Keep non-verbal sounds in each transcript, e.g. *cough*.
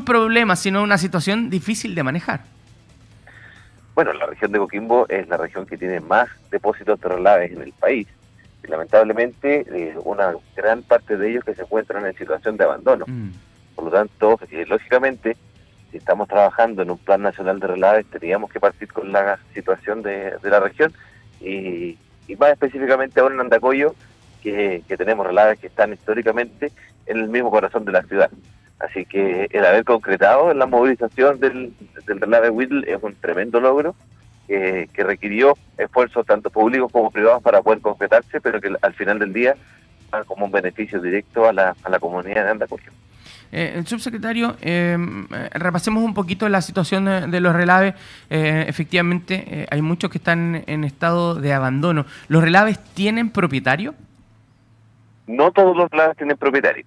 un problema, sino una situación difícil de manejar. Bueno, la región de Coquimbo es la región que tiene más depósitos de relaves en el país. Y lamentablemente, eh, una gran parte de ellos que se encuentran en situación de abandono. Mm. Por lo tanto, eh, lógicamente, si estamos trabajando en un plan nacional de relaves, teníamos que partir con la situación de, la región y, más específicamente ahora en Andacoyo, que, tenemos relaves que están históricamente en el mismo corazón de la ciudad. Así que el haber concretado la movilización del, del relave Whittle es un tremendo logro que, requirió esfuerzos tanto públicos como privados para poder concretarse, pero que al final del día va como un beneficio directo a la, a la comunidad de Andacoyo. Eh, subsecretario, em, eh, repasemos un poquito la situación de, los relaves. Eh, efectivamente, eh, hay muchos que están en estado de abandono. ¿Los relaves tienen propietario? No todos los relaves tienen propietario.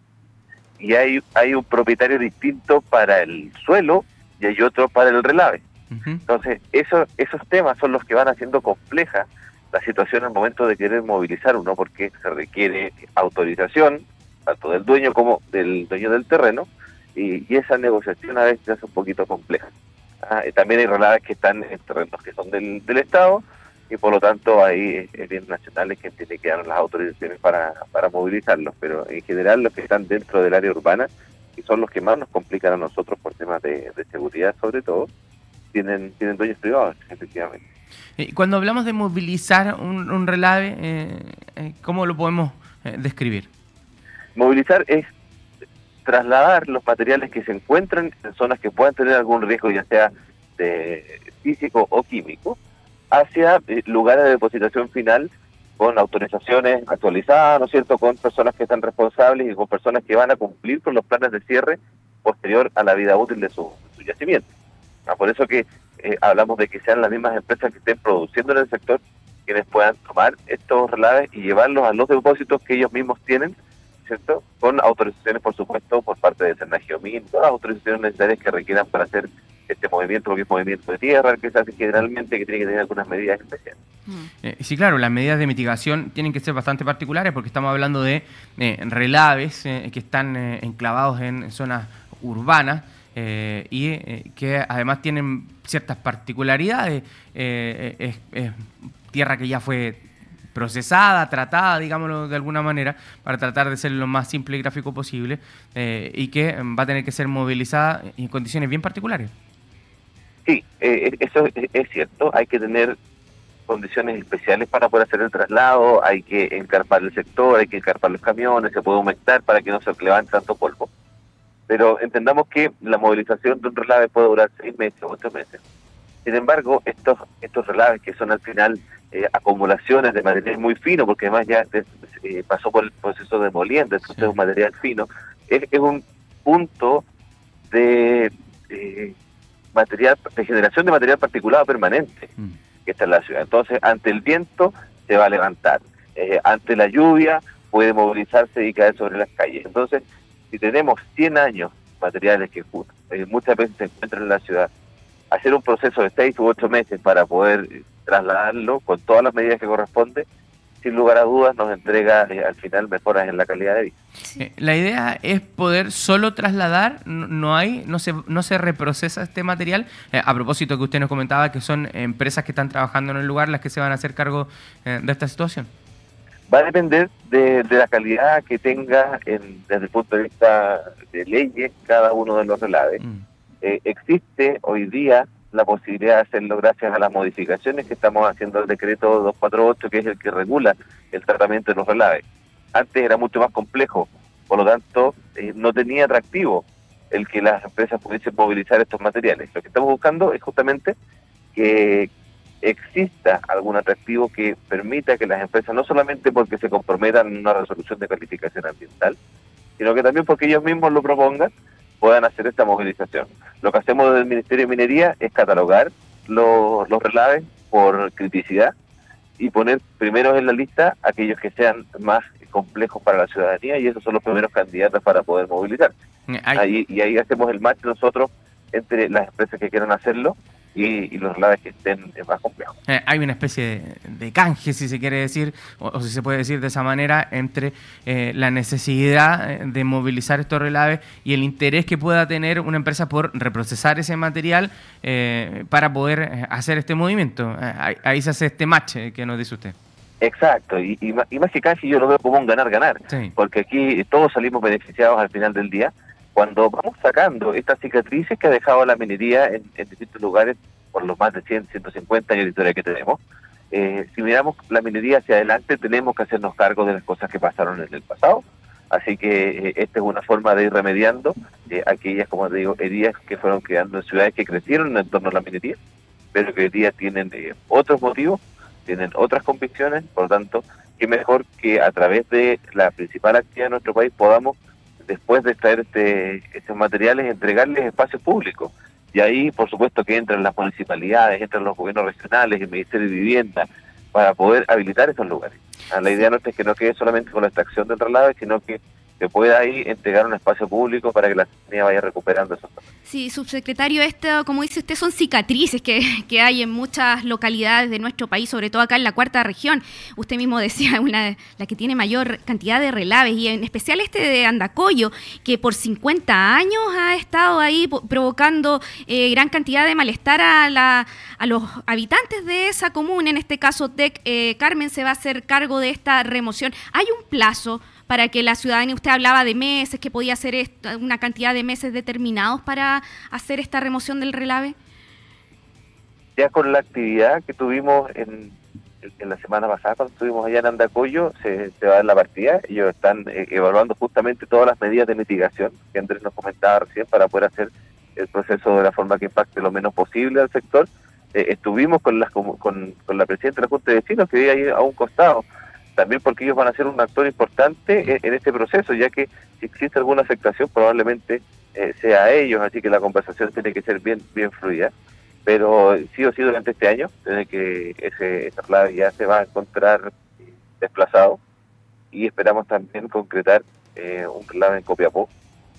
Y hay, hay un propietario distinto para el suelo y hay otro para el relave. Entonces, eso, esos temas son los que van haciendo compleja la situación al momento de querer movilizar uno, porque se requiere autorización, tanto del dueño como del dueño del terreno, y, esa negociación a veces es un poquito compleja. Ah, también hay relaves que están en terrenos que son del, Estado, y por lo tanto hay bienes nacionales que tienen que dar las autorizaciones para, para movilizarlos, pero en general los que están dentro del área urbana, y son los que más nos complican a nosotros por temas de, seguridad sobre todo, tienen, tienen dueños privados, efectivamente. Cuando hablamos de movilizar un, relave, eh, eh, ¿cómo lo podemos eh, describir? Movilizar es trasladar los materiales que se encuentran en zonas que puedan tener algún riesgo, ya sea de físico o químico, hacia eh, lugares de depositación final con autorizaciones actualizadas, ¿no es cierto?, con personas que están responsables y con personas que van a cumplir con los planes de cierre posterior a la vida útil de su, yacimiento. Ah, por eso que eh, hablamos de que sean las mismas empresas que estén produciendo en el sector quienes puedan tomar estos relaves y llevarlos a los depósitos que ellos mismos tienen ¿cierto? Con autorizaciones, por supuesto, por parte de Senagiomín, todas las autorizaciones necesarias que requieran para hacer este movimiento, lo que es movimiento de tierra, que se hace generalmente, que tiene que tener algunas medidas especiales. Mm. Eh, sí, claro, las medidas de mitigación tienen que ser bastante particulares porque estamos hablando de eh, relaves eh, que están enclavados en zonas urbanas. y que además tienen ciertas particularidades. es tierra que ya fue procesada, tratada, digámoslo de alguna manera, para tratar de ser lo más simple y gráfico posible, eh, y que va a tener que ser movilizada en condiciones bien particulares. Sí, eh, eso es, cierto, hay que tener condiciones especiales para poder hacer el traslado, hay que encarpar el sector, hay que encarpar los camiones, se puede aumentar para que no se levante tanto polvo. Pero entendamos que la movilización de un relave puede durar seis meses o ocho meses. Sin embargo, estos, estos relaves que son al final eh, acumulaciones de material muy fino, porque además ya eh, pasó por el proceso de molienda, entonces es un material fino, es, un punto de eh, material, de generación de material particulado permanente mm. que está en la ciudad. Entonces, ante el viento se va a levantar, ante la lluvia puede movilizarse y caer sobre las calles. Entonces, si tenemos 100 años materiales que muchas veces se encuentran en la ciudad, hacer un proceso de seis u ocho meses para poder trasladarlo con todas las medidas que corresponde, sin lugar a dudas nos entrega eh, al final mejoras en la calidad de vida. Eh, la idea es poder solo trasladar, no hay, no se, no se reprocesa este material. Eh, a propósito que usted nos comentaba que son empresas que están trabajando en el lugar las que se van a hacer cargo de esta situación. Va a depender de, la calidad que tenga desde el punto de vista de leyes cada uno de los relaves. Mm. Existe hoy día la posibilidad de hacerlo gracias a las modificaciones que estamos haciendo el decreto 248, que es el que regula el tratamiento de los relaves. Antes era mucho más complejo, por lo tanto, eh, no tenía atractivo el que las empresas pudiesen movilizar estos materiales. Lo que estamos buscando es justamente que exista algún atractivo que permita que las empresas, no solamente porque se comprometan en una resolución de calificación ambiental, sino que también porque ellos mismos lo propongan, puedan hacer esta movilización. Lo que hacemos desde el Ministerio de Minería es catalogar los, los relaves por criticidad y poner primeros en la lista aquellos que sean más complejos para la ciudadanía y esos son los primeros candidatos para poder movilizar. Ahí, y ahí hacemos el match nosotros entre las empresas que quieran hacerlo y, los relaves que estén más complejos. Eh, hay una especie de, canje, si se quiere decir, o, si se puede decir de esa manera, entre eh, la necesidad eh, de movilizar estos relaves y el interés que pueda tener una empresa por reprocesar ese material para poder hacer este movimiento. Ahí, se hace este match que nos dice usted. Exacto, y, más, que canje yo lo veo como un ganar-ganar, porque aquí todos salimos beneficiados al final del día cuando vamos sacando estas cicatrices que ha dejado la minería en, distintos lugares por los más de 100, 150 años de historia que tenemos, eh, si miramos la minería hacia adelante, tenemos que hacernos cargo de las cosas que pasaron en el pasado. Así que eh, esta es una forma de ir remediando eh, aquellas, como te digo, heridas que fueron creando en ciudades que crecieron en torno a la minería, pero que hoy día tienen otros motivos, tienen otras convicciones, por lo tanto, qué mejor que a través de la principal actividad de nuestro país podamos después de extraer este, estos materiales, entregarles espacios públicos. Y ahí, por supuesto, que entran las municipalidades, entran los gobiernos regionales, el Ministerio de Vivienda, para poder habilitar esos lugares. Ah, la idea no es que no quede solamente con la extracción del traslado, sino que que pueda ahí entregar un espacio público para que la ciudadanía vaya recuperando esos Sí, subsecretario, esto, como dice usted, son cicatrices que, que, hay en muchas localidades de nuestro país, sobre todo acá en la cuarta región. Usted mismo decía, *laughs* una la que tiene mayor cantidad de relaves, y en especial este de Andacoyo, que por 50 años ha estado ahí provocando eh, gran cantidad de malestar a, la, a los habitantes de esa común. En este caso, TEC, eh, Carmen se va a hacer cargo de esta remoción. ¿Hay un plazo? Para que la ciudadanía, usted hablaba de meses, que podía ser una cantidad de meses determinados para hacer esta remoción del relave? Ya con la actividad que tuvimos en, la semana pasada, cuando estuvimos allá en Andacoyo, se, va a dar la partida. Ellos están eh, evaluando justamente todas las medidas de mitigación que Andrés nos comentaba recién para poder hacer el proceso de la forma que impacte lo menos posible al sector. Eh, estuvimos con, las, con, con la presidenta de la Junta de Vecinos, que vive ahí a un costado también porque ellos van a ser un actor importante en, este proceso, ya que si existe alguna afectación probablemente eh, sea a ellos, así que la conversación tiene que ser bien bien fluida. Pero sí o sí durante este año, desde que ese traslado ya se va a encontrar desplazado y esperamos también concretar eh, un traslado en Copiapó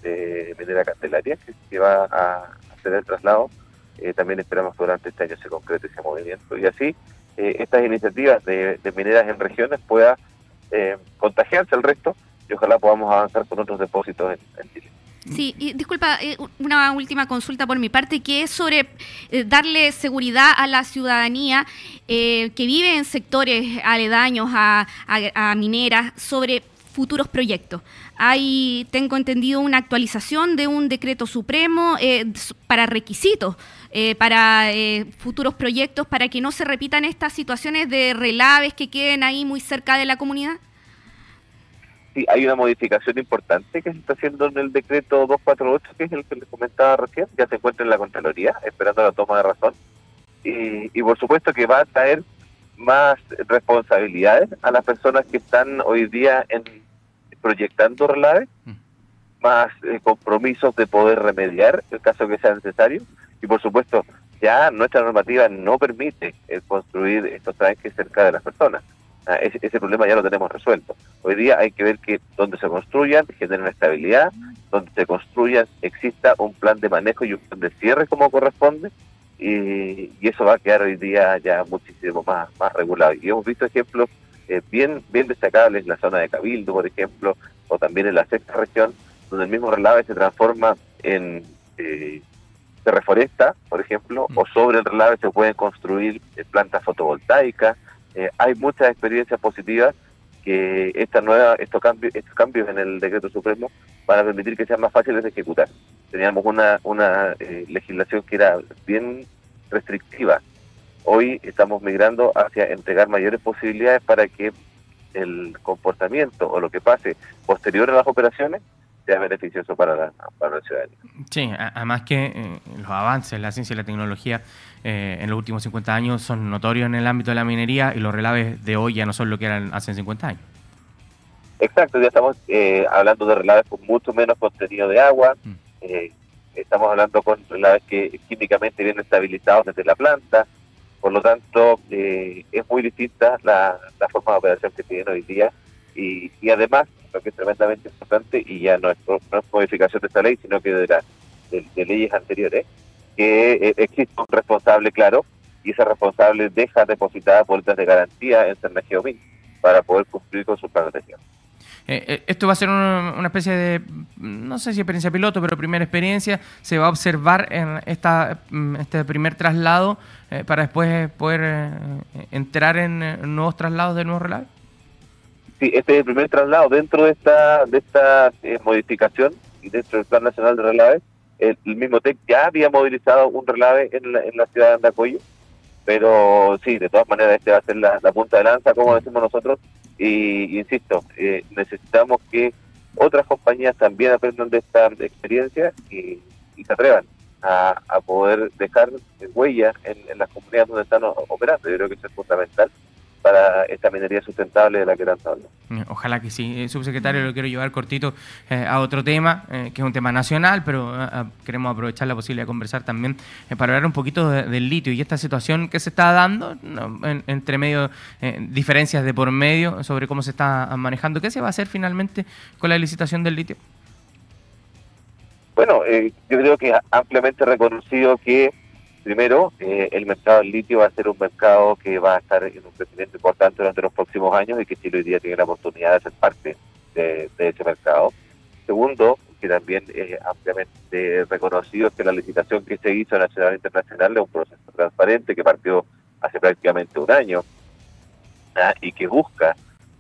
de Minera Candelaria que, va a hacer el traslado. Eh, también esperamos que durante este año se concrete ese movimiento y así eh, estas iniciativas de, mineras en regiones pueda eh, contagiarse al resto y ojalá podamos avanzar con otros depósitos en, Chile. Sí, y disculpa, eh, una última consulta por mi parte, que es sobre darle seguridad a la ciudadanía que vive en sectores aledaños a mineras sobre futuros proyectos. Hay, tengo entendido, una actualización de un decreto supremo para requisitos eh, para eh, futuros proyectos, para que no se repitan estas situaciones de relaves que queden ahí muy cerca de la comunidad? Sí, hay una modificación importante que se está haciendo en el decreto 248, que es el que les comentaba recién, ya se encuentra en la Contraloría, esperando la toma de razón. Y, por supuesto que va a traer más responsabilidades a las personas que están hoy día en proyectando relaves, mm. más eh, compromisos de poder remediar el caso que sea necesario y por supuesto, ya nuestra normativa no permite eh, construir estos tranques cerca de las personas. Ah, ese, problema ya lo tenemos resuelto. Hoy día hay que ver que donde se construyan generen estabilidad, donde se construyan exista un plan de manejo y un plan de cierre como corresponde, y, eso va a quedar hoy día ya muchísimo más, más regulado. Y hemos visto ejemplos eh, bien, bien destacables en la zona de Cabildo, por ejemplo, o también en la sexta región, donde el mismo relave se transforma en eh, se reforesta, por ejemplo, o sobre el relave se pueden construir eh, plantas fotovoltaicas. Eh, hay muchas experiencias positivas que esta nueva, estos cambios, estos cambios en el decreto supremo van a permitir que sean más fáciles de ejecutar. Teníamos una, una eh, legislación que era bien restrictiva. Hoy estamos migrando hacia entregar mayores posibilidades para que el comportamiento o lo que pase posterior a las operaciones sea beneficioso para la, para la ciudadanía. Sí, además que eh, los avances en la ciencia y la tecnología eh, en los últimos 50 años son notorios en el ámbito de la minería y los relaves de hoy ya no son lo que eran hace 50 años. Exacto, ya estamos eh, hablando de relaves con mucho menos contenido de agua, mm. estamos hablando con relaves que químicamente vienen estabilizados desde la planta, por lo tanto es muy distinta la, forma de operación que tienen hoy día y, además que es tremendamente importante y ya no es, no modificación de esta ley, sino que de, la, leyes anteriores, que existe un responsable claro y ese responsable deja depositadas bolsas de garantía en Cernageomin para poder cumplir con su plan de gestión. Eh, eh, esto va a ser una, especie de, no sé si experiencia piloto, pero primera experiencia. Se va a observar en esta, mm, este primer traslado eh, para después poder entrar en nuevos traslados de nuevos relaves. Sí, este es el primer traslado dentro de esta, de esta modificación y dentro del Plan Nacional de Relaves. El, mismo TEC ya había movilizado un relave en la, en la ciudad de Andacoyo, pero sí, de todas maneras este va a ser la punta de lanza, como decimos nosotros, y insisto, eh, necesitamos que otras compañías también aprendan de esta experiencia y, se atrevan a, poder dejar huella en, en, las comunidades donde están operando. Yo creo que eso es fundamental para esta minería sustentable de la que están hablando. Eh, ojalá que sí. Eh, subsecretario, lo quiero llevar cortito eh, a otro tema, que es un tema nacional, pero queremos aprovechar la posibilidad de conversar también para hablar un poquito del litio y esta situación que se está dando, entre medio, diferencias de por medio sobre cómo se está manejando. ¿Qué se va a hacer finalmente con la licitación del litio? Bueno, yo creo que ampliamente reconocido que Primero, eh, el mercado del litio va a ser un mercado que va a estar en un crecimiento importante durante los próximos años y que Chile hoy día tiene la oportunidad de ser parte de, ese mercado. Segundo, que también es ampliamente reconocido es que la licitación que se hizo nacional e internacional es un proceso transparente que partió hace prácticamente un año ¿ah? y que busca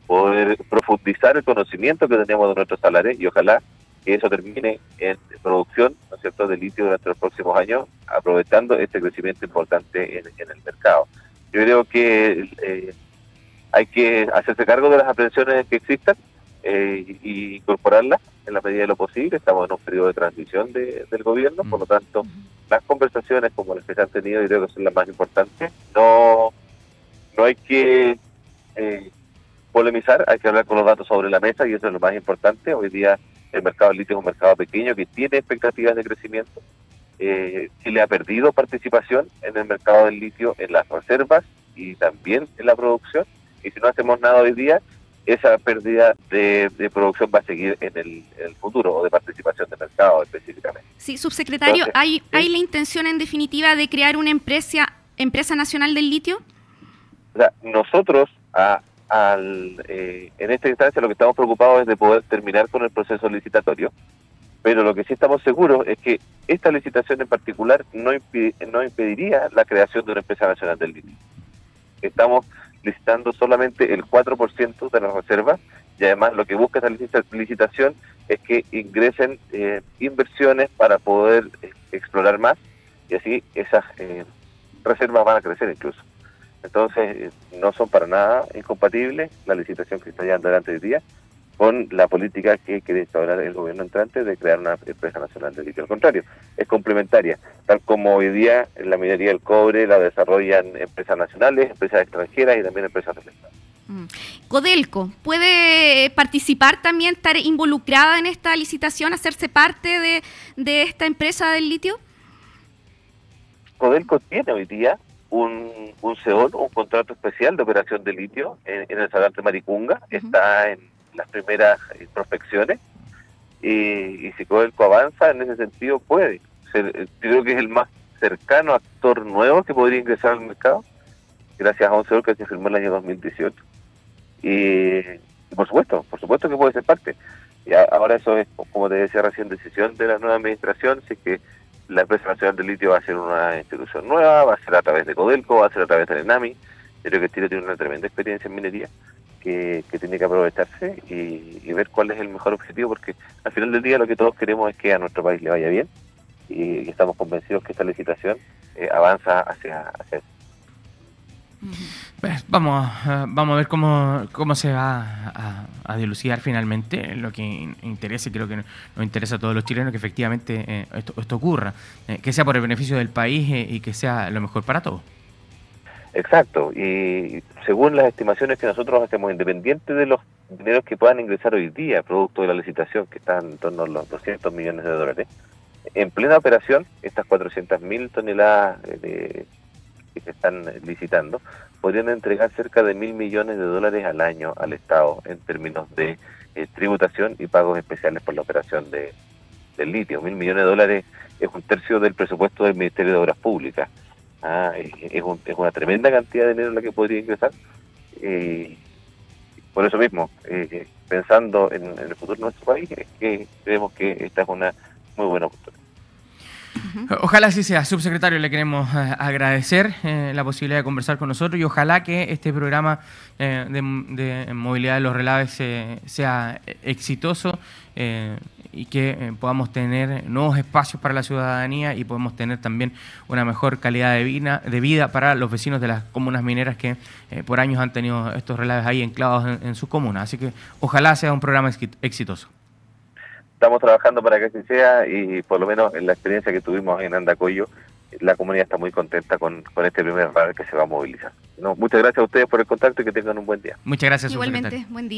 poder profundizar el conocimiento que tenemos de nuestros salarios y ojalá que eso termine en producción ¿no es cierto? de litio durante los próximos años, aprovechando este crecimiento importante en, el mercado. Yo creo que eh, hay que hacerse cargo de las aprensiones que existan eh, y incorporarlas en la medida de lo posible. Estamos en un periodo de transición del gobierno, por lo tanto, las conversaciones como las que se han tenido, yo creo que son las más importantes. No, no hay que eh, polemizar, hay que hablar con los datos sobre la mesa y eso es lo más importante. Hoy día el mercado del litio es un mercado pequeño que tiene expectativas de crecimiento. Eh, Chile ha perdido participación en el mercado del litio, en las reservas y también en la producción. Y si no hacemos nada hoy día, esa pérdida de, producción va a seguir en el, futuro o de participación de mercado específicamente. Sí, subsecretario, ¿hay, ¿hay la intención en definitiva de crear una empresa, empresa nacional del litio? O sea, nosotros a, al, eh, en esta instancia lo que estamos preocupados es de poder terminar con el proceso licitatorio, pero lo que sí estamos seguros es que esta licitación en particular no, no impediría la creación de una empresa nacional del litio. Estamos licitando solamente el 4% de las reservas y además lo que busca esta licitación es que ingresen eh, inversiones para poder eh, explorar más y así esas reservas van a crecer incluso. Entonces, no son para nada incompatibles la licitación que está llevando adelante hoy día con la política que quiere instaurar el gobierno entrante de crear una empresa nacional de litio. Al contrario, es complementaria. Tal como hoy día la minería del cobre la desarrollan empresas nacionales, empresas extranjeras y también empresas del Estado. Mm. Codelco, ¿puede participar también, estar involucrada en esta licitación, hacerse parte de, de esta empresa del litio? Codelco tiene hoy día un, un un contrato especial de operación de litio en, el Salar de Maricunga, está en las primeras prospecciones y, si Codelco avanza en ese sentido puede. Ser, creo que es el más cercano actor nuevo que podría ingresar al mercado, gracias a un seol que se firmó en el año 2018. Y, por supuesto, por supuesto que puede ser parte. Y ahora eso es, como te decía recién, decisión de la nueva administración, si que la empresa nacional de litio va a ser una institución nueva, va a ser a través de Codelco, va a ser a través del ENAMI. creo que Chile tiene una tremenda experiencia en minería que, tiene que aprovecharse y, ver cuál es el mejor objetivo, porque al final del día lo que todos queremos es que a nuestro país le vaya bien y, estamos convencidos que esta licitación eh, avanza hacia, hacia eso. Pues vamos, vamos a ver cómo, cómo se va a, dilucidar finalmente lo que interesa, y creo que nos interesa a todos los chilenos que efectivamente eh, esto, esto, ocurra, eh, que sea por el beneficio del país eh, y que sea lo mejor para todos. Exacto, y según las estimaciones que nosotros hacemos, independiente de los dineros que puedan ingresar hoy día, producto de la licitación, que están en torno a los 200 millones de dólares, en plena operación, estas 400.000 toneladas de que se están licitando, podrían entregar cerca de mil millones de dólares al año al Estado en términos de eh, tributación y pagos especiales por la operación de, del litio. Mil millones de dólares es un tercio del presupuesto del Ministerio de Obras Públicas. Ah, es, es, una tremenda cantidad de dinero la que podría ingresar. Eh, por eso mismo, eh, pensando en, el futuro de nuestro país, es que creemos que esta es una muy buena oportunidad. Ojalá así sea. Subsecretario, le queremos eh, agradecer eh, la posibilidad de conversar con nosotros y ojalá que este programa de, de, movilidad de los relaves sea exitoso y que eh, podamos tener nuevos espacios para la ciudadanía y podemos tener también una mejor calidad de vida, para los vecinos de las comunas mineras que eh, por años han tenido estos relaves ahí enclavados en, en sus comunas. Así que ojalá sea un programa exitoso. Estamos trabajando para que así sea y por lo menos en la experiencia que tuvimos en Andacoyo, la comunidad está muy contenta con, con este primer radar que se va a movilizar. No, muchas gracias a ustedes por el contacto y que tengan un buen día. Muchas gracias. Igualmente, buen día.